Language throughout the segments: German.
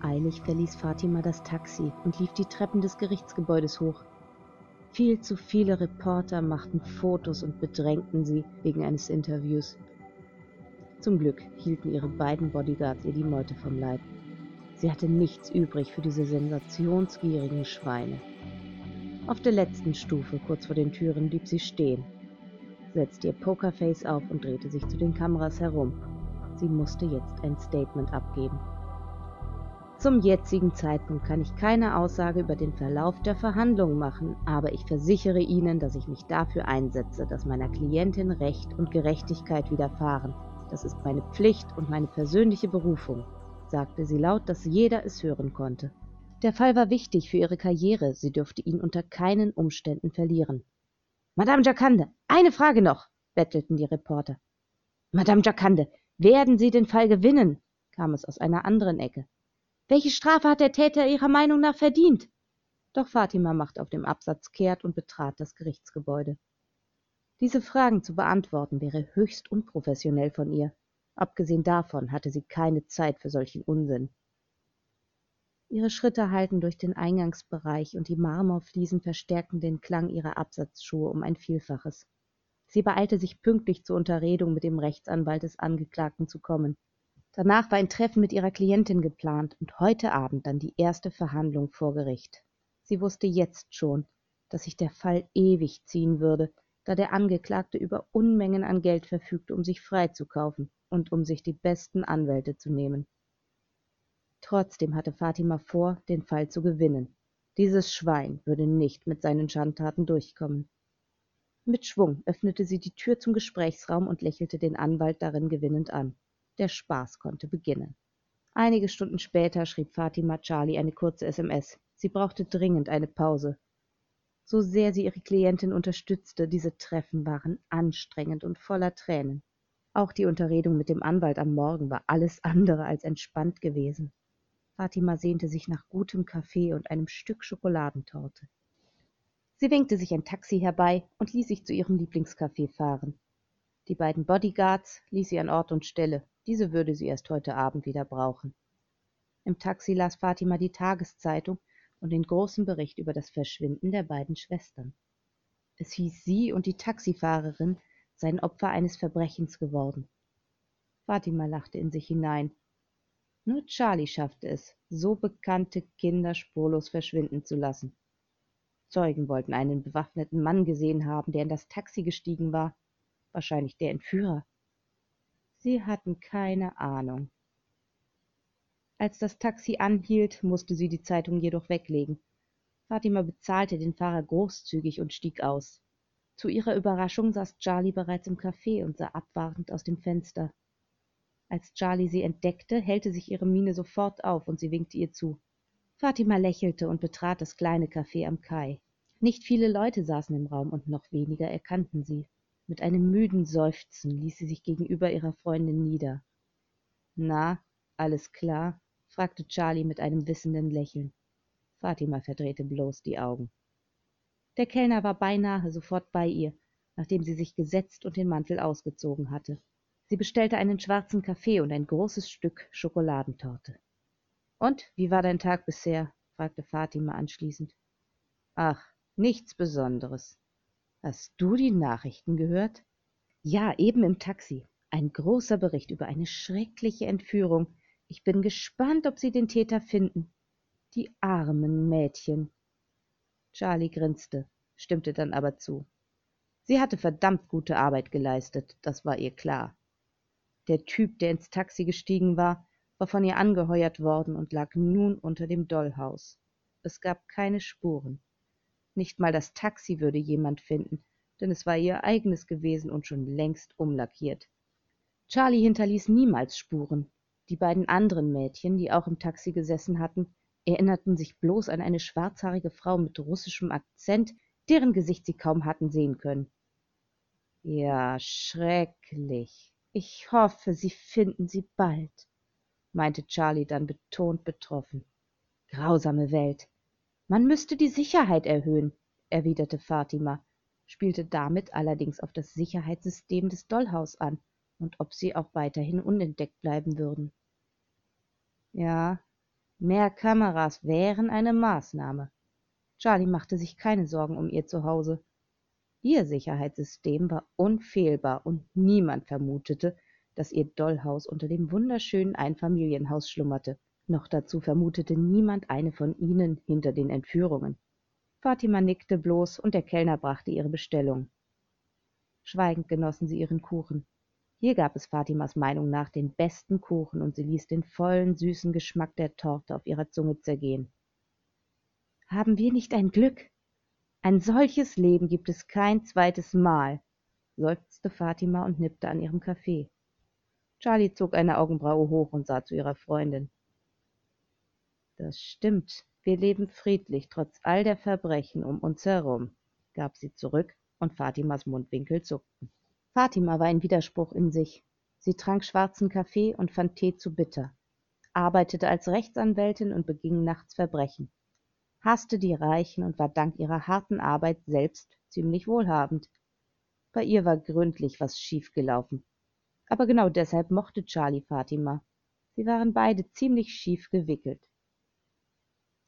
Eilig verließ Fatima das Taxi und lief die Treppen des Gerichtsgebäudes hoch. Viel zu viele Reporter machten Fotos und bedrängten sie wegen eines Interviews. Zum Glück hielten ihre beiden Bodyguards ihr die Meute vom Leib. Sie hatte nichts übrig für diese sensationsgierigen Schweine. Auf der letzten Stufe, kurz vor den Türen, blieb sie stehen, setzte ihr Pokerface auf und drehte sich zu den Kameras herum. Sie musste jetzt ein Statement abgeben. Zum jetzigen Zeitpunkt kann ich keine Aussage über den Verlauf der Verhandlungen machen, aber ich versichere Ihnen, dass ich mich dafür einsetze, dass meiner Klientin Recht und Gerechtigkeit widerfahren. Das ist meine Pflicht und meine persönliche Berufung, sagte sie laut, dass jeder es hören konnte. Der Fall war wichtig für ihre Karriere, sie dürfte ihn unter keinen Umständen verlieren. Madame Jacande, eine Frage noch, bettelten die Reporter. Madame Jacande, werden Sie den Fall gewinnen? kam es aus einer anderen Ecke. Welche Strafe hat der Täter Ihrer Meinung nach verdient? Doch Fatima machte auf dem Absatz kehrt und betrat das Gerichtsgebäude. Diese Fragen zu beantworten wäre höchst unprofessionell von ihr. Abgesehen davon hatte sie keine Zeit für solchen Unsinn. Ihre Schritte hallten durch den Eingangsbereich und die Marmorfliesen verstärkten den Klang ihrer Absatzschuhe um ein Vielfaches. Sie beeilte sich pünktlich zur Unterredung mit dem Rechtsanwalt des Angeklagten zu kommen. Danach war ein Treffen mit ihrer Klientin geplant und heute Abend dann die erste Verhandlung vor Gericht. Sie wusste jetzt schon, dass sich der Fall ewig ziehen würde, da der Angeklagte über Unmengen an Geld verfügte, um sich freizukaufen und um sich die besten Anwälte zu nehmen. Trotzdem hatte Fatima vor, den Fall zu gewinnen. Dieses Schwein würde nicht mit seinen Schandtaten durchkommen. Mit Schwung öffnete sie die Tür zum Gesprächsraum und lächelte den Anwalt darin gewinnend an. Der Spaß konnte beginnen. Einige Stunden später schrieb Fatima Charlie eine kurze SMS. Sie brauchte dringend eine Pause. So sehr sie ihre Klientin unterstützte, diese Treffen waren anstrengend und voller Tränen. Auch die Unterredung mit dem Anwalt am Morgen war alles andere als entspannt gewesen. Fatima sehnte sich nach gutem Kaffee und einem Stück Schokoladentorte. Sie winkte sich ein Taxi herbei und ließ sich zu ihrem Lieblingscafé fahren. Die beiden Bodyguards ließ sie an Ort und Stelle, diese würde sie erst heute Abend wieder brauchen. Im Taxi las Fatima die Tageszeitung und den großen Bericht über das Verschwinden der beiden Schwestern. Es hieß, sie und die Taxifahrerin seien Opfer eines Verbrechens geworden. Fatima lachte in sich hinein. Nur Charlie schaffte es, so bekannte Kinder spurlos verschwinden zu lassen. Zeugen wollten einen bewaffneten Mann gesehen haben, der in das Taxi gestiegen war. Wahrscheinlich der Entführer. Sie hatten keine Ahnung. Als das Taxi anhielt, musste sie die Zeitung jedoch weglegen. Fatima bezahlte den Fahrer großzügig und stieg aus. Zu ihrer Überraschung saß Charlie bereits im Café und sah abwartend aus dem Fenster. Als Charlie sie entdeckte, hellte sich ihre Miene sofort auf und sie winkte ihr zu. Fatima lächelte und betrat das kleine Café am Kai. Nicht viele Leute saßen im Raum und noch weniger erkannten sie. Mit einem müden Seufzen ließ sie sich gegenüber ihrer Freundin nieder. Na, alles klar? fragte Charlie mit einem wissenden Lächeln. Fatima verdrehte bloß die Augen. Der Kellner war beinahe sofort bei ihr, nachdem sie sich gesetzt und den Mantel ausgezogen hatte. Sie bestellte einen schwarzen Kaffee und ein großes Stück Schokoladentorte. Und wie war dein Tag bisher? fragte Fatima anschließend. Ach, nichts Besonderes. Hast du die Nachrichten gehört? Ja, eben im Taxi. Ein großer Bericht über eine schreckliche Entführung. Ich bin gespannt, ob sie den Täter finden. Die armen Mädchen. Charlie grinste, stimmte dann aber zu. Sie hatte verdammt gute Arbeit geleistet, das war ihr klar. Der Typ, der ins Taxi gestiegen war, war von ihr angeheuert worden und lag nun unter dem Dollhaus. Es gab keine Spuren. Nicht mal das Taxi würde jemand finden, denn es war ihr eigenes gewesen und schon längst umlackiert. Charlie hinterließ niemals Spuren. Die beiden anderen Mädchen, die auch im Taxi gesessen hatten, erinnerten sich bloß an eine schwarzhaarige Frau mit russischem Akzent, deren Gesicht sie kaum hatten sehen können. Ja, schrecklich. Ich hoffe, Sie finden sie bald, meinte Charlie dann betont betroffen. Grausame Welt. Man müsste die Sicherheit erhöhen, erwiderte Fatima, spielte damit allerdings auf das Sicherheitssystem des Dollhaus an und ob sie auch weiterhin unentdeckt bleiben würden. Ja, Mehr Kameras wären eine Maßnahme. Charlie machte sich keine Sorgen um ihr Zuhause. Ihr Sicherheitssystem war unfehlbar und niemand vermutete, dass ihr Dollhaus unter dem wunderschönen Einfamilienhaus schlummerte. Noch dazu vermutete niemand eine von ihnen hinter den Entführungen. Fatima nickte bloß und der Kellner brachte ihre Bestellung. Schweigend genossen sie ihren Kuchen. Hier gab es Fatimas Meinung nach den besten Kuchen und sie ließ den vollen, süßen Geschmack der Torte auf ihrer Zunge zergehen. Haben wir nicht ein Glück? Ein solches Leben gibt es kein zweites Mal, seufzte Fatima und nippte an ihrem Kaffee. Charlie zog eine Augenbraue hoch und sah zu ihrer Freundin. Das stimmt, wir leben friedlich, trotz all der Verbrechen um uns herum, gab sie zurück, und Fatimas Mundwinkel zuckten. Fatima war ein Widerspruch in sich. Sie trank schwarzen Kaffee und fand Tee zu bitter, arbeitete als Rechtsanwältin und beging nachts Verbrechen, hasste die Reichen und war dank ihrer harten Arbeit selbst ziemlich wohlhabend. Bei ihr war gründlich was schiefgelaufen. Aber genau deshalb mochte Charlie Fatima. Sie waren beide ziemlich schief gewickelt.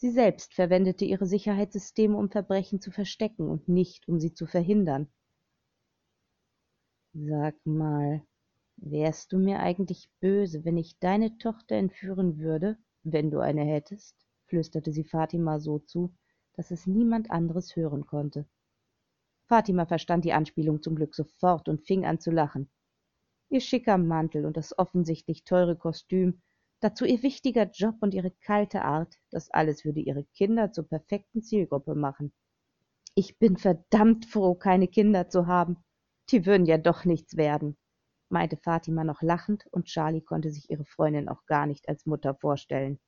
Sie selbst verwendete ihre Sicherheitssysteme, um Verbrechen zu verstecken und nicht, um sie zu verhindern. Sag mal, wärst du mir eigentlich böse, wenn ich deine Tochter entführen würde, wenn du eine hättest? flüsterte sie Fatima so zu, dass es niemand anderes hören konnte. Fatima verstand die Anspielung zum Glück sofort und fing an zu lachen. Ihr schicker Mantel und das offensichtlich teure Kostüm, dazu ihr wichtiger Job und ihre kalte Art, das alles würde ihre Kinder zur perfekten Zielgruppe machen. Ich bin verdammt froh, keine Kinder zu haben. Die würden ja doch nichts werden, meinte Fatima noch lachend, und Charlie konnte sich ihre Freundin auch gar nicht als Mutter vorstellen.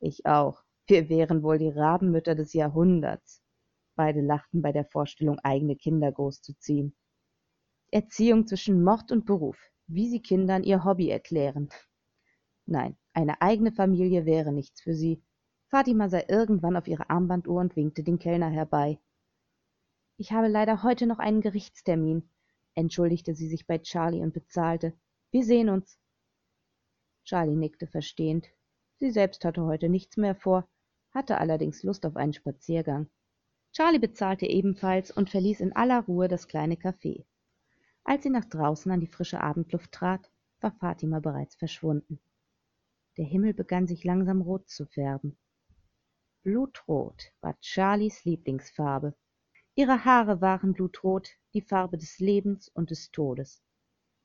Ich auch. Wir wären wohl die Rabenmütter des Jahrhunderts. Beide lachten bei der Vorstellung, eigene Kinder großzuziehen. Erziehung zwischen Mord und Beruf, wie sie Kindern ihr Hobby erklären. Nein, eine eigene Familie wäre nichts für sie. Fatima sah irgendwann auf ihre Armbanduhr und winkte den Kellner herbei. Ich habe leider heute noch einen Gerichtstermin, entschuldigte sie sich bei Charlie und bezahlte. Wir sehen uns. Charlie nickte verstehend. Sie selbst hatte heute nichts mehr vor, hatte allerdings Lust auf einen Spaziergang. Charlie bezahlte ebenfalls und verließ in aller Ruhe das kleine Café. Als sie nach draußen an die frische Abendluft trat, war Fatima bereits verschwunden. Der Himmel begann sich langsam rot zu färben. Blutrot war Charlies Lieblingsfarbe. Ihre Haare waren blutrot, die Farbe des Lebens und des Todes.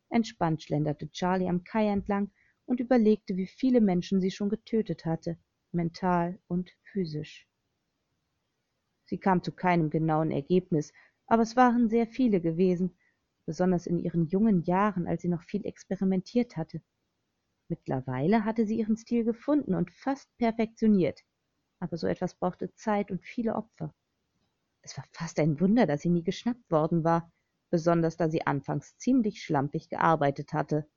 Entspannt schlenderte Charlie am Kai entlang und überlegte, wie viele Menschen sie schon getötet hatte, mental und physisch. Sie kam zu keinem genauen Ergebnis, aber es waren sehr viele gewesen, besonders in ihren jungen Jahren, als sie noch viel experimentiert hatte. Mittlerweile hatte sie ihren Stil gefunden und fast perfektioniert, aber so etwas brauchte Zeit und viele Opfer. Es war fast ein Wunder, dass sie nie geschnappt worden war, besonders da sie anfangs ziemlich schlampig gearbeitet hatte.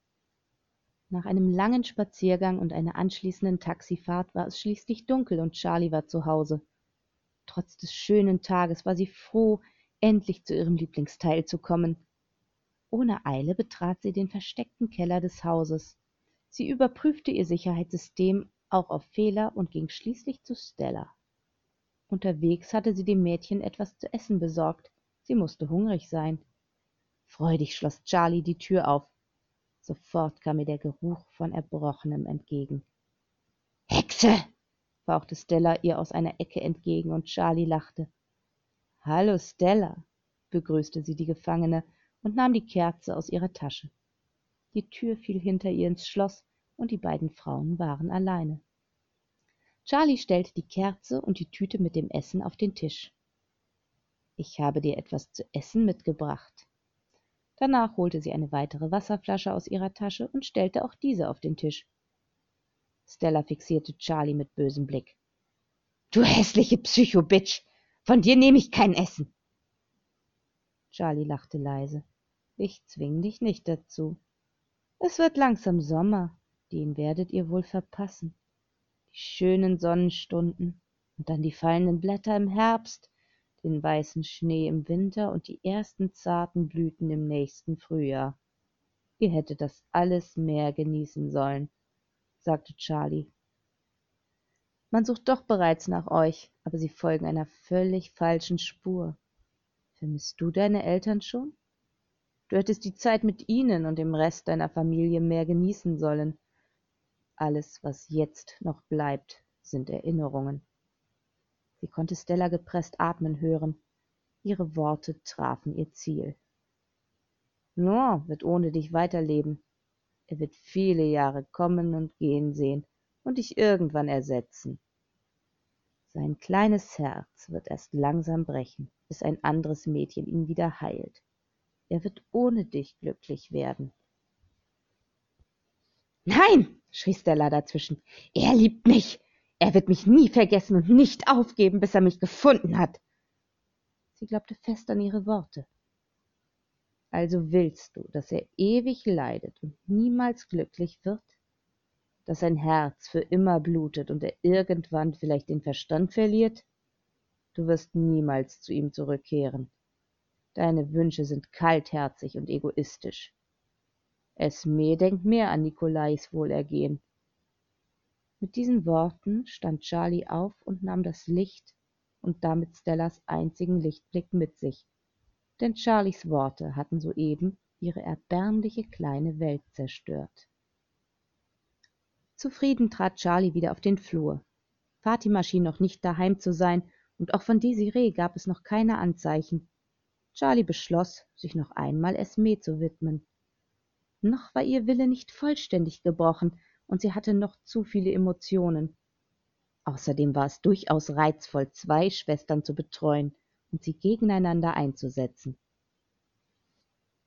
Nach einem langen Spaziergang und einer anschließenden Taxifahrt war es schließlich dunkel und Charlie war zu Hause. Trotz des schönen Tages war sie froh, endlich zu ihrem Lieblingsteil zu kommen. Ohne Eile betrat sie den versteckten Keller des Hauses. Sie überprüfte ihr Sicherheitssystem auch auf Fehler und ging schließlich zu Stella. Unterwegs hatte sie dem Mädchen etwas zu essen besorgt. Sie musste hungrig sein. Freudig schloss Charlie die Tür auf. Sofort kam ihr der Geruch von Erbrochenem entgegen. Hexe! fauchte Stella ihr aus einer Ecke entgegen, und Charlie lachte. Hallo, Stella, begrüßte sie die Gefangene und nahm die Kerze aus ihrer Tasche. Die Tür fiel hinter ihr ins Schloss, und die beiden Frauen waren alleine. Charlie stellte die Kerze und die Tüte mit dem Essen auf den Tisch. Ich habe dir etwas zu essen mitgebracht. Danach holte sie eine weitere Wasserflasche aus ihrer Tasche und stellte auch diese auf den Tisch. Stella fixierte Charlie mit bösem Blick. Du hässliche Psycho-Bitch! Von dir nehme ich kein Essen! Charlie lachte leise. Ich zwing dich nicht dazu. Es wird langsam Sommer, den werdet ihr wohl verpassen. Die schönen Sonnenstunden und dann die fallenden Blätter im Herbst, den weißen Schnee im Winter und die ersten zarten Blüten im nächsten Frühjahr. Ihr hättet das alles mehr genießen sollen, sagte Charlie. Man sucht doch bereits nach euch, aber sie folgen einer völlig falschen Spur. Vermisst du deine Eltern schon? Du hättest die Zeit mit ihnen und dem Rest deiner Familie mehr genießen sollen. Alles, was jetzt noch bleibt, sind Erinnerungen. Sie konnte Stella gepresst atmen hören. Ihre Worte trafen ihr Ziel. Noah wird ohne dich weiterleben. Er wird viele Jahre kommen und gehen sehen und dich irgendwann ersetzen. Sein kleines Herz wird erst langsam brechen, bis ein anderes Mädchen ihn wieder heilt. Er wird ohne dich glücklich werden. Nein, schrie Stella dazwischen. Er liebt mich. Er wird mich nie vergessen und nicht aufgeben, bis er mich gefunden hat. Sie glaubte fest an ihre Worte. Also willst du, dass er ewig leidet und niemals glücklich wird? Dass sein Herz für immer blutet und er irgendwann vielleicht den Verstand verliert? Du wirst niemals zu ihm zurückkehren. Deine Wünsche sind kaltherzig und egoistisch. Esme denkt mehr an Nikolais Wohlergehen. Mit diesen Worten stand Charlie auf und nahm das Licht und damit Stellas einzigen Lichtblick mit sich. Denn Charlies Worte hatten soeben ihre erbärmliche kleine Welt zerstört. Zufrieden trat Charlie wieder auf den Flur. Fatima schien noch nicht daheim zu sein, und auch von Desiree gab es noch keine Anzeichen. Charlie beschloss, sich noch einmal Esme zu widmen. Noch war ihr Wille nicht vollständig gebrochen, und sie hatte noch zu viele Emotionen. Außerdem war es durchaus reizvoll, zwei Schwestern zu betreuen und sie gegeneinander einzusetzen.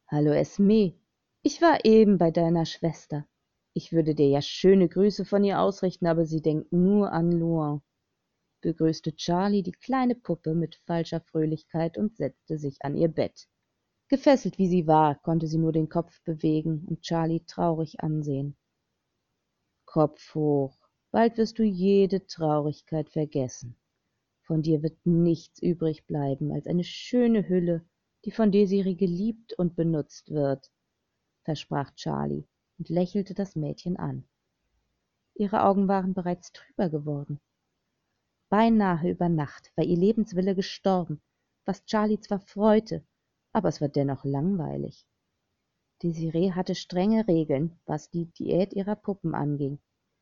Hallo Esme, ich war eben bei deiner Schwester. Ich würde dir ja schöne Grüße von ihr ausrichten, aber sie denkt nur an Luan begrüßte Charlie die kleine Puppe mit falscher Fröhlichkeit und setzte sich an ihr Bett. Gefesselt wie sie war, konnte sie nur den Kopf bewegen und Charlie traurig ansehen. Kopf hoch, bald wirst du jede Traurigkeit vergessen. Von dir wird nichts übrig bleiben als eine schöne Hülle, die von Desiree geliebt und benutzt wird, versprach Charlie und lächelte das Mädchen an. Ihre Augen waren bereits trüber geworden. Beinahe über Nacht war ihr Lebenswille gestorben, was Charlie zwar freute, aber es war dennoch langweilig. Desiree hatte strenge Regeln, was die Diät ihrer Puppen anging,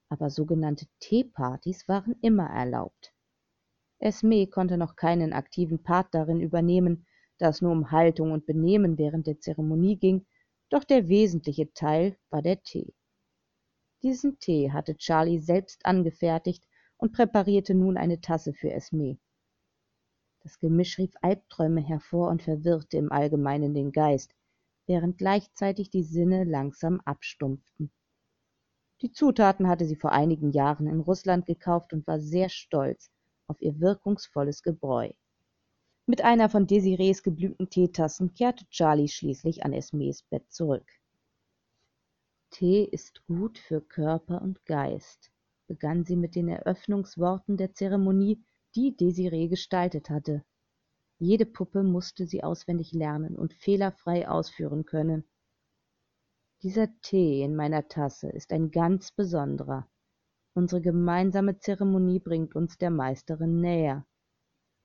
aber sogenannte Teepartys waren immer erlaubt. Esme konnte noch keinen aktiven Part darin übernehmen, da es nur um Haltung und Benehmen während der Zeremonie ging, doch der wesentliche Teil war der Tee. Diesen Tee hatte Charlie selbst angefertigt und präparierte nun eine Tasse für Esme. Das Gemisch rief Albträume hervor und verwirrte im Allgemeinen den Geist, während gleichzeitig die Sinne langsam abstumpften. Die Zutaten hatte sie vor einigen Jahren in Russland gekauft und war sehr stolz auf ihr wirkungsvolles Gebräu. Mit einer von Desirees geblümten Teetassen kehrte Charlie schließlich an Esmes Bett zurück. Tee ist gut für Körper und Geist, begann sie mit den Eröffnungsworten der Zeremonie, die Desiree gestaltet hatte. Jede Puppe musste sie auswendig lernen und fehlerfrei ausführen können. Dieser Tee in meiner Tasse ist ein ganz besonderer. Unsere gemeinsame Zeremonie bringt uns der Meisterin näher.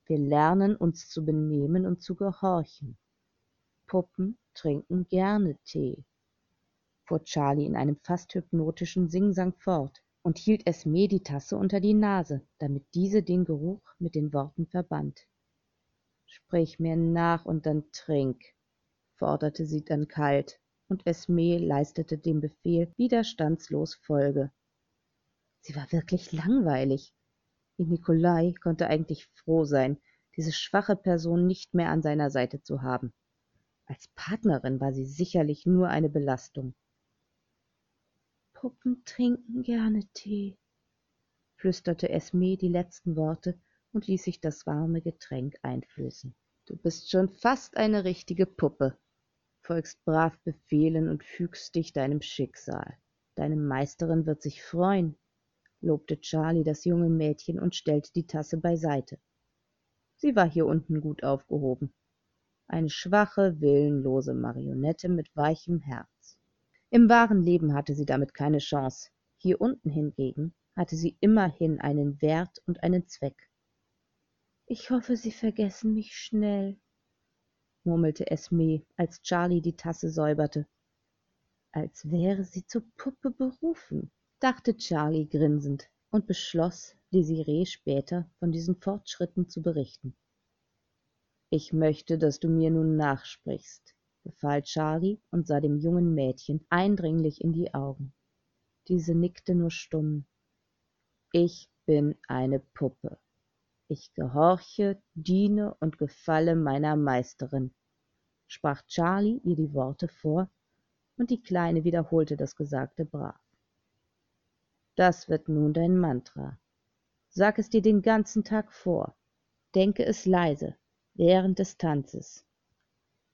Wir lernen uns zu benehmen und zu gehorchen. Puppen trinken gerne Tee, fuhr Charlie in einem fast hypnotischen Singsang fort und hielt Esme die Tasse unter die Nase, damit diese den Geruch mit den Worten verband. Sprich mir nach und dann trink, forderte sie dann kalt, und Esme leistete dem Befehl widerstandslos Folge. Sie war wirklich langweilig. Und Nikolai konnte eigentlich froh sein, diese schwache Person nicht mehr an seiner Seite zu haben. Als Partnerin war sie sicherlich nur eine Belastung. Puppen trinken gerne Tee, flüsterte Esme die letzten Worte und ließ sich das warme Getränk einflößen. Du bist schon fast eine richtige Puppe, folgst brav Befehlen und fügst dich deinem Schicksal. Deine Meisterin wird sich freuen, lobte Charlie das junge Mädchen und stellte die Tasse beiseite. Sie war hier unten gut aufgehoben. Eine schwache, willenlose Marionette mit weichem Herz. Im wahren Leben hatte sie damit keine Chance. Hier unten hingegen hatte sie immerhin einen Wert und einen Zweck. Ich hoffe, Sie vergessen mich schnell, murmelte Esme, als Charlie die Tasse säuberte. Als wäre sie zur Puppe berufen, dachte Charlie grinsend und beschloss, Desiree später von diesen Fortschritten zu berichten. Ich möchte, dass du mir nun nachsprichst, befahl Charlie und sah dem jungen Mädchen eindringlich in die Augen. Diese nickte nur stumm. Ich bin eine Puppe. Ich gehorche, diene und gefalle meiner Meisterin, sprach Charlie ihr die Worte vor, und die Kleine wiederholte das Gesagte brav. Das wird nun dein Mantra. Sag es dir den ganzen Tag vor. Denke es leise, während des Tanzes.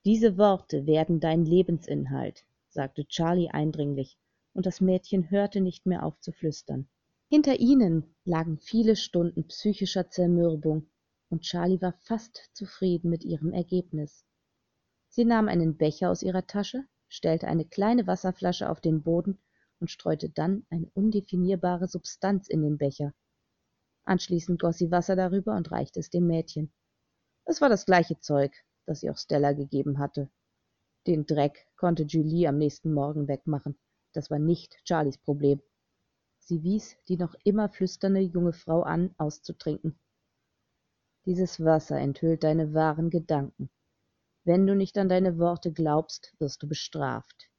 Diese Worte werden dein Lebensinhalt, sagte Charlie eindringlich, und das Mädchen hörte nicht mehr auf zu flüstern. Hinter ihnen lagen viele Stunden psychischer Zermürbung, und Charlie war fast zufrieden mit ihrem Ergebnis. Sie nahm einen Becher aus ihrer Tasche, stellte eine kleine Wasserflasche auf den Boden und streute dann eine undefinierbare Substanz in den Becher. Anschließend goss sie Wasser darüber und reichte es dem Mädchen. Es war das gleiche Zeug, das sie auch Stella gegeben hatte. Den Dreck konnte Julie am nächsten Morgen wegmachen. Das war nicht Charlies Problem. Sie wies die noch immer flüsternde junge Frau an, auszutrinken. Dieses Wasser enthüllt deine wahren Gedanken. Wenn du nicht an deine Worte glaubst, wirst du bestraft.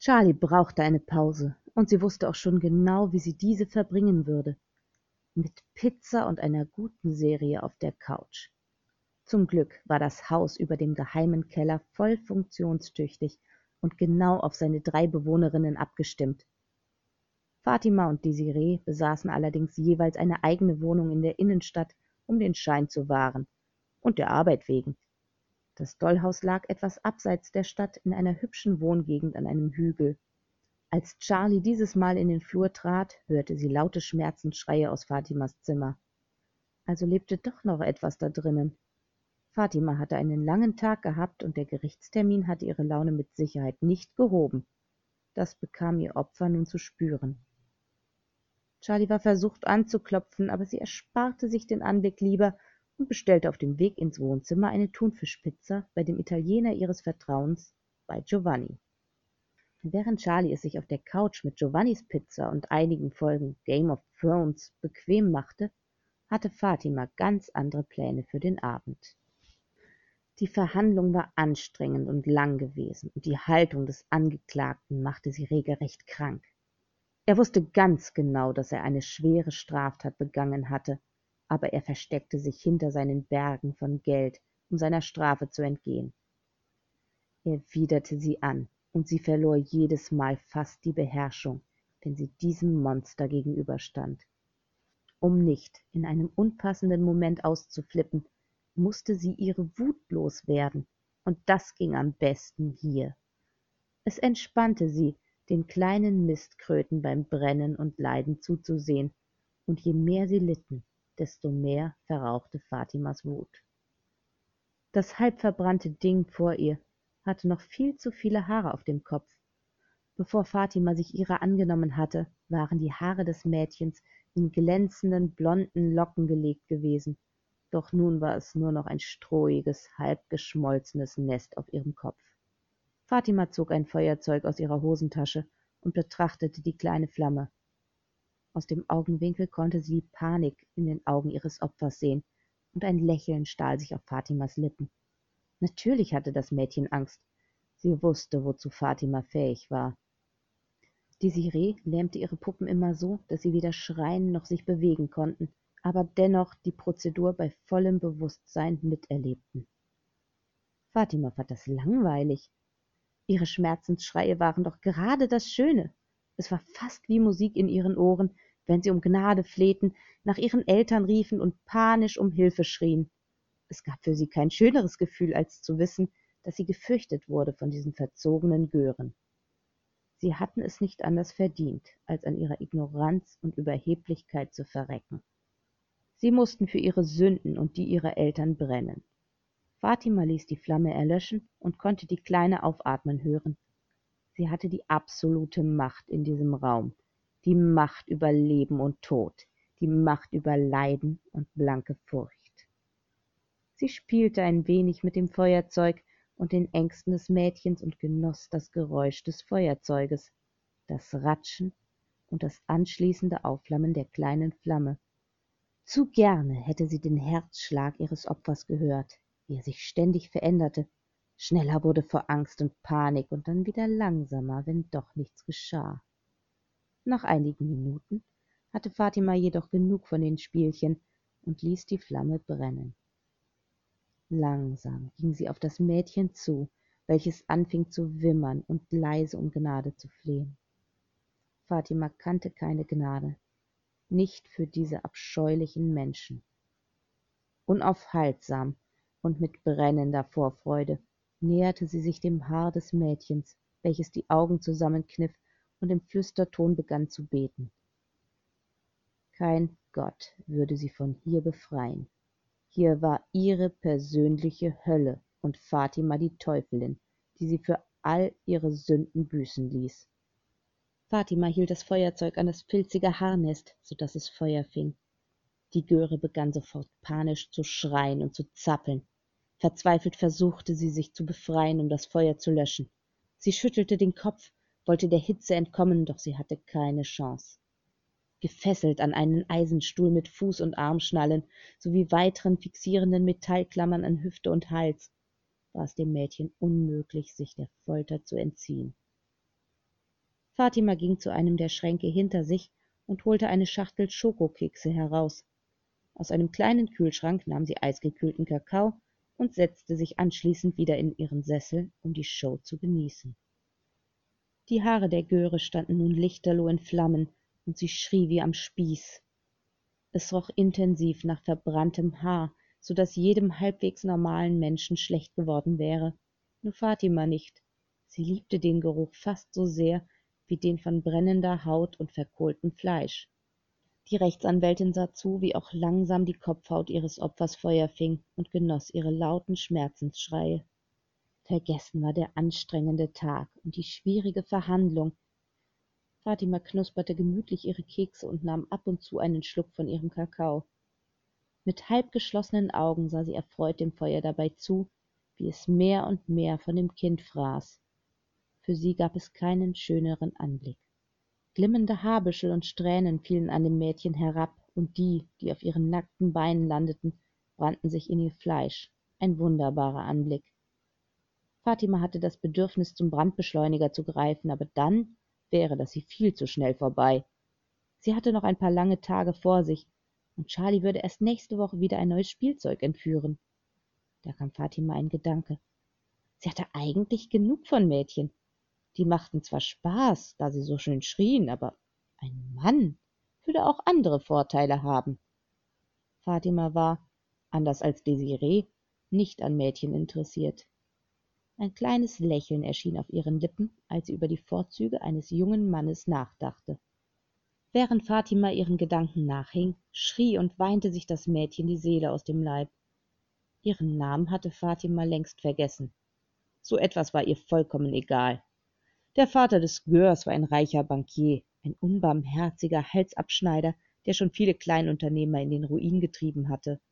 Charlie brauchte eine Pause, und sie wusste auch schon genau, wie sie diese verbringen würde. Mit Pizza und einer guten Serie auf der Couch. Zum Glück war das Haus über dem geheimen Keller voll funktionstüchtig und genau auf seine drei Bewohnerinnen abgestimmt. Fatima und Desiree besaßen allerdings jeweils eine eigene Wohnung in der Innenstadt, um den Schein zu wahren und der Arbeit wegen. Das Dollhaus lag etwas abseits der Stadt in einer hübschen Wohngegend an einem Hügel. Als Charlie dieses Mal in den Flur trat, hörte sie laute Schmerzensschreie aus Fatimas Zimmer. Also lebte doch noch etwas da drinnen. Fatima hatte einen langen Tag gehabt und der Gerichtstermin hatte ihre Laune mit Sicherheit nicht gehoben. Das bekam ihr Opfer nun zu spüren. Charlie war versucht anzuklopfen, aber sie ersparte sich den Anblick lieber und bestellte auf dem Weg ins Wohnzimmer eine Thunfischpizza bei dem Italiener ihres Vertrauens, bei Giovanni. Während Charlie es sich auf der Couch mit Giovannis Pizza und einigen Folgen Game of Thrones bequem machte, hatte Fatima ganz andere Pläne für den Abend. Die Verhandlung war anstrengend und lang gewesen, und die Haltung des Angeklagten machte sie regelrecht krank. Er wusste ganz genau, dass er eine schwere Straftat begangen hatte, aber er versteckte sich hinter seinen Bergen von Geld, um seiner Strafe zu entgehen. Er widerte sie an, und sie verlor jedes Mal fast die Beherrschung, wenn sie diesem Monster gegenüberstand. Um nicht in einem unpassenden Moment auszuflippen, musste sie ihre Wut loswerden, und das ging am besten hier. Es entspannte sie, den kleinen Mistkröten beim Brennen und Leiden zuzusehen, und je mehr sie litten, desto mehr verrauchte Fatimas Wut. Das halbverbrannte Ding vor ihr hatte noch viel zu viele Haare auf dem Kopf. Bevor Fatima sich ihrer angenommen hatte, waren die Haare des Mädchens in glänzenden blonden Locken gelegt gewesen, doch nun war es nur noch ein strohiges, halbgeschmolzenes Nest auf ihrem Kopf. Fatima zog ein Feuerzeug aus ihrer Hosentasche und betrachtete die kleine Flamme. Aus dem Augenwinkel konnte sie die Panik in den Augen ihres Opfers sehen, und ein Lächeln stahl sich auf Fatimas Lippen. Natürlich hatte das Mädchen Angst. Sie wusste, wozu Fatima fähig war. Desiree lähmte ihre Puppen immer so, dass sie weder schreien noch sich bewegen konnten, aber dennoch die Prozedur bei vollem Bewusstsein miterlebten. Fatima fand das langweilig. Ihre Schmerzensschreie waren doch gerade das Schöne. Es war fast wie Musik in ihren Ohren, wenn sie um Gnade flehten, nach ihren Eltern riefen und panisch um Hilfe schrien. Es gab für sie kein schöneres Gefühl, als zu wissen, dass sie gefürchtet wurde von diesen verzogenen Gören. Sie hatten es nicht anders verdient, als an ihrer Ignoranz und Überheblichkeit zu verrecken. Sie mussten für ihre Sünden und die ihrer Eltern brennen. Fatima ließ die Flamme erlöschen und konnte die Kleine aufatmen hören. Sie hatte die absolute Macht in diesem Raum, die Macht über Leben und Tod, die Macht über Leiden und blanke Furcht. Sie spielte ein wenig mit dem Feuerzeug und den Ängsten des Mädchens und genoss das Geräusch des Feuerzeuges, das Ratschen und das anschließende Aufflammen der kleinen Flamme. Zu gerne hätte sie den Herzschlag ihres Opfers gehört, wie er sich ständig veränderte, schneller wurde vor Angst und Panik und dann wieder langsamer, wenn doch nichts geschah. Nach einigen Minuten hatte Fatima jedoch genug von den Spielchen und ließ die Flamme brennen. Langsam ging sie auf das Mädchen zu, welches anfing zu wimmern und leise um Gnade zu flehen. Fatima kannte keine Gnade, nicht für diese abscheulichen Menschen. Unaufhaltsam und mit brennender Vorfreude näherte sie sich dem Haar des Mädchens, welches die Augen zusammenkniff und im Flüsterton begann zu beten. Kein Gott würde sie von hier befreien. Hier war ihre persönliche Hölle und Fatima die Teufelin, die sie für all ihre Sünden büßen ließ. Fatima hielt das Feuerzeug an das filzige Haarnest, so dass es Feuer fing. Die Göre begann sofort panisch zu schreien und zu zappeln. Verzweifelt versuchte sie, sich zu befreien, um das Feuer zu löschen. Sie schüttelte den Kopf, wollte der Hitze entkommen, doch sie hatte keine Chance gefesselt an einen Eisenstuhl mit Fuß- und Armschnallen sowie weiteren fixierenden Metallklammern an Hüfte und Hals, war es dem Mädchen unmöglich, sich der Folter zu entziehen. Fatima ging zu einem der Schränke hinter sich und holte eine Schachtel Schokokekse heraus. Aus einem kleinen Kühlschrank nahm sie eisgekühlten Kakao und setzte sich anschließend wieder in ihren Sessel, um die Show zu genießen. Die Haare der Göre standen nun lichterloh in Flammen, und sie schrie wie am Spieß. Es roch intensiv nach verbranntem Haar, so dass jedem halbwegs normalen Menschen schlecht geworden wäre. Nur Fatima nicht. Sie liebte den Geruch fast so sehr wie den von brennender Haut und verkohltem Fleisch. Die Rechtsanwältin sah zu, wie auch langsam die Kopfhaut ihres Opfers Feuer fing und genoss ihre lauten Schmerzensschreie. Vergessen war der anstrengende Tag und die schwierige Verhandlung, Fatima knusperte gemütlich ihre Kekse und nahm ab und zu einen Schluck von ihrem Kakao. Mit halb geschlossenen Augen sah sie erfreut dem Feuer dabei zu, wie es mehr und mehr von dem Kind fraß. Für sie gab es keinen schöneren Anblick. Glimmende Haarbüschel und Strähnen fielen an dem Mädchen herab, und die, die auf ihren nackten Beinen landeten, brannten sich in ihr Fleisch. Ein wunderbarer Anblick. Fatima hatte das Bedürfnis, zum Brandbeschleuniger zu greifen, aber dann wäre das sie viel zu schnell vorbei. Sie hatte noch ein paar lange Tage vor sich, und Charlie würde erst nächste Woche wieder ein neues Spielzeug entführen. Da kam Fatima ein Gedanke. Sie hatte eigentlich genug von Mädchen. Die machten zwar Spaß, da sie so schön schrien, aber ein Mann würde auch andere Vorteile haben. Fatima war, anders als Desiree, nicht an Mädchen interessiert. Ein kleines Lächeln erschien auf ihren Lippen, als sie über die Vorzüge eines jungen Mannes nachdachte. Während Fatima ihren Gedanken nachhing, schrie und weinte sich das Mädchen die Seele aus dem Leib. Ihren Namen hatte Fatima längst vergessen. So etwas war ihr vollkommen egal. Der Vater des Görs war ein reicher Bankier, ein unbarmherziger Halsabschneider, der schon viele Kleinunternehmer in den Ruin getrieben hatte.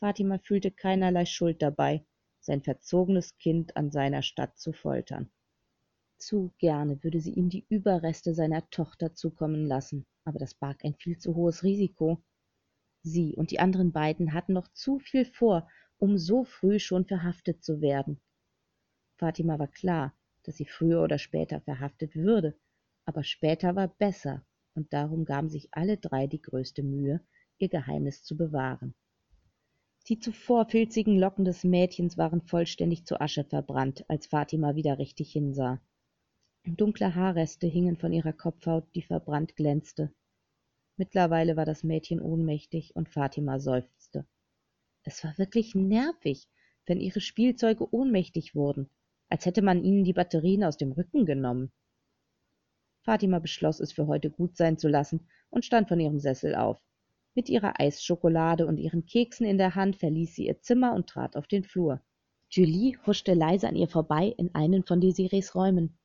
Fatima fühlte keinerlei Schuld dabei, sein verzogenes Kind an seiner Statt zu foltern. Zu gerne würde sie ihm die Überreste seiner Tochter zukommen lassen, aber das barg ein viel zu hohes Risiko. Sie und die anderen beiden hatten noch zu viel vor, um so früh schon verhaftet zu werden. Fatima war klar, dass sie früher oder später verhaftet würde, aber später war besser, und darum gaben sich alle drei die größte Mühe, ihr Geheimnis zu bewahren. Die zuvor filzigen Locken des Mädchens waren vollständig zu Asche verbrannt, als Fatima wieder richtig hinsah. Dunkle Haarreste hingen von ihrer Kopfhaut, die verbrannt glänzte. Mittlerweile war das Mädchen ohnmächtig und Fatima seufzte. Es war wirklich nervig, wenn ihre Spielzeuge ohnmächtig wurden, als hätte man ihnen die Batterien aus dem Rücken genommen. Fatima beschloss, es für heute gut sein zu lassen und stand von ihrem Sessel auf. Mit ihrer Eisschokolade und ihren Keksen in der Hand verließ sie ihr Zimmer und trat auf den Flur. Julie huschte leise an ihr vorbei in einen von Desirees Räumen.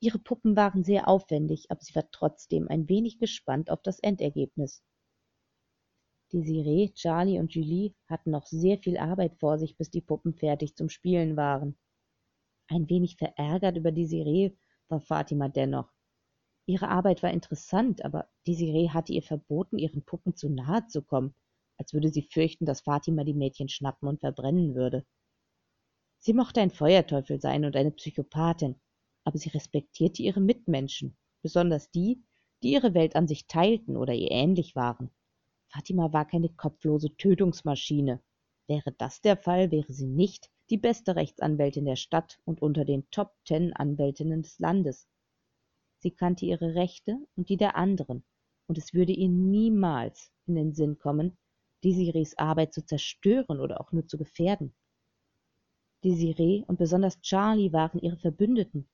Ihre Puppen waren sehr aufwendig, aber sie war trotzdem ein wenig gespannt auf das Endergebnis. Desiree, Charlie und Julie hatten noch sehr viel Arbeit vor sich, bis die Puppen fertig zum Spielen waren. Ein wenig verärgert über Desiree war Fatima dennoch. Ihre Arbeit war interessant, aber Desiree hatte ihr verboten, ihren Puppen zu nahe zu kommen, als würde sie fürchten, dass Fatima die Mädchen schnappen und verbrennen würde. Sie mochte ein Feuerteufel sein und eine Psychopathin, aber sie respektierte ihre Mitmenschen, besonders die, die ihre Weltansicht teilten oder ihr ähnlich waren. Fatima war keine kopflose Tötungsmaschine. Wäre das der Fall, wäre sie nicht die beste Rechtsanwältin der Stadt und unter den Top Ten Anwältinnen des Landes. Sie kannte ihre Rechte und die der anderen, und es würde ihr niemals in den Sinn kommen, Desirees Arbeit zu zerstören oder auch nur zu gefährden. Desiree und besonders Charlie waren ihre Verbündeten,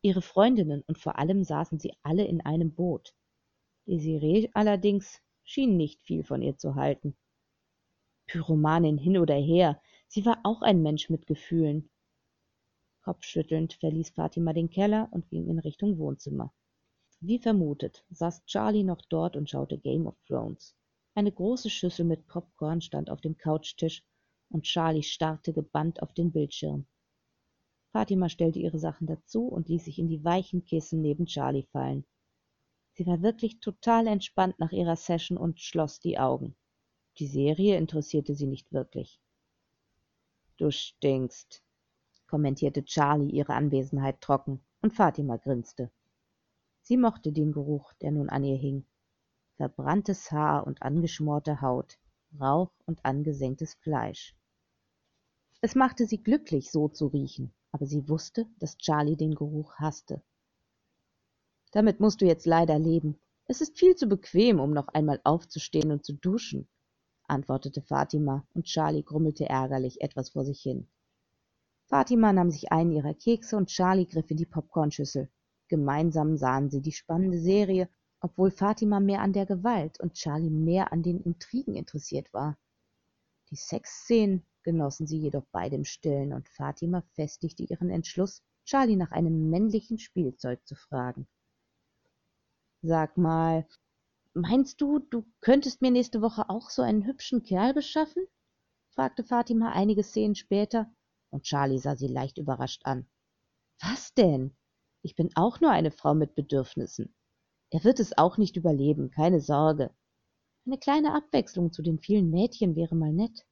ihre Freundinnen und vor allem saßen sie alle in einem Boot. Desiree allerdings schien nicht viel von ihr zu halten. Pyromanin hin oder her, sie war auch ein Mensch mit Gefühlen. Kopfschüttelnd verließ Fatima den Keller und ging in Richtung Wohnzimmer. Wie vermutet, saß Charlie noch dort und schaute Game of Thrones. Eine große Schüssel mit Popcorn stand auf dem Couchtisch und Charlie starrte gebannt auf den Bildschirm. Fatima stellte ihre Sachen dazu und ließ sich in die weichen Kissen neben Charlie fallen. Sie war wirklich total entspannt nach ihrer Session und schloss die Augen. Die Serie interessierte sie nicht wirklich. Du stinkst, kommentierte Charlie ihre Anwesenheit trocken, und Fatima grinste. Sie mochte den Geruch, der nun an ihr hing. Verbranntes Haar und angeschmorte Haut, Rauch und angesenktes Fleisch. Es machte sie glücklich, so zu riechen, aber sie wusste, dass Charlie den Geruch hasste. Damit musst du jetzt leider leben. Es ist viel zu bequem, um noch einmal aufzustehen und zu duschen, antwortete Fatima, und Charlie grummelte ärgerlich etwas vor sich hin. Fatima nahm sich einen ihrer Kekse und Charlie griff in die Popcornschüssel. Gemeinsam sahen sie die spannende Serie, obwohl Fatima mehr an der Gewalt und Charlie mehr an den Intrigen interessiert war. Die Sexszenen genossen sie jedoch beide im Stillen, und Fatima festigte ihren Entschluss, Charlie nach einem männlichen Spielzeug zu fragen. Sag mal, meinst du, du könntest mir nächste Woche auch so einen hübschen Kerl beschaffen? fragte Fatima einige Szenen später, und Charlie sah sie leicht überrascht an. Was denn? Ich bin auch nur eine Frau mit Bedürfnissen. Er wird es auch nicht überleben, keine Sorge. Eine kleine Abwechslung zu den vielen Mädchen wäre mal nett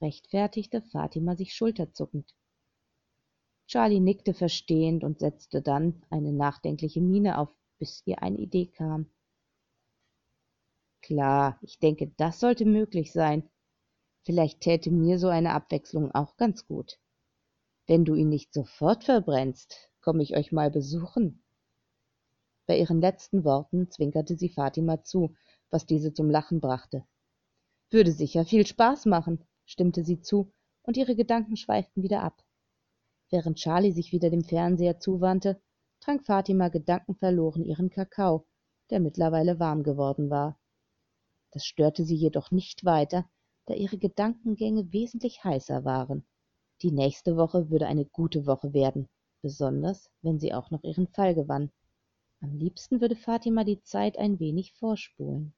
rechtfertigte Fatima sich schulterzuckend. Charlie nickte verstehend und setzte dann eine nachdenkliche Miene auf, bis ihr eine Idee kam. Klar, ich denke, das sollte möglich sein. Vielleicht täte mir so eine Abwechslung auch ganz gut. Wenn du ihn nicht sofort verbrennst, komme ich euch mal besuchen. Bei ihren letzten Worten zwinkerte sie Fatima zu, was diese zum Lachen brachte. Würde sicher viel Spaß machen stimmte sie zu, und ihre Gedanken schweiften wieder ab. Während Charlie sich wieder dem Fernseher zuwandte, trank Fatima gedankenverloren ihren Kakao, der mittlerweile warm geworden war. Das störte sie jedoch nicht weiter, da ihre Gedankengänge wesentlich heißer waren. Die nächste Woche würde eine gute Woche werden, besonders wenn sie auch noch ihren Fall gewann. Am liebsten würde Fatima die Zeit ein wenig vorspulen.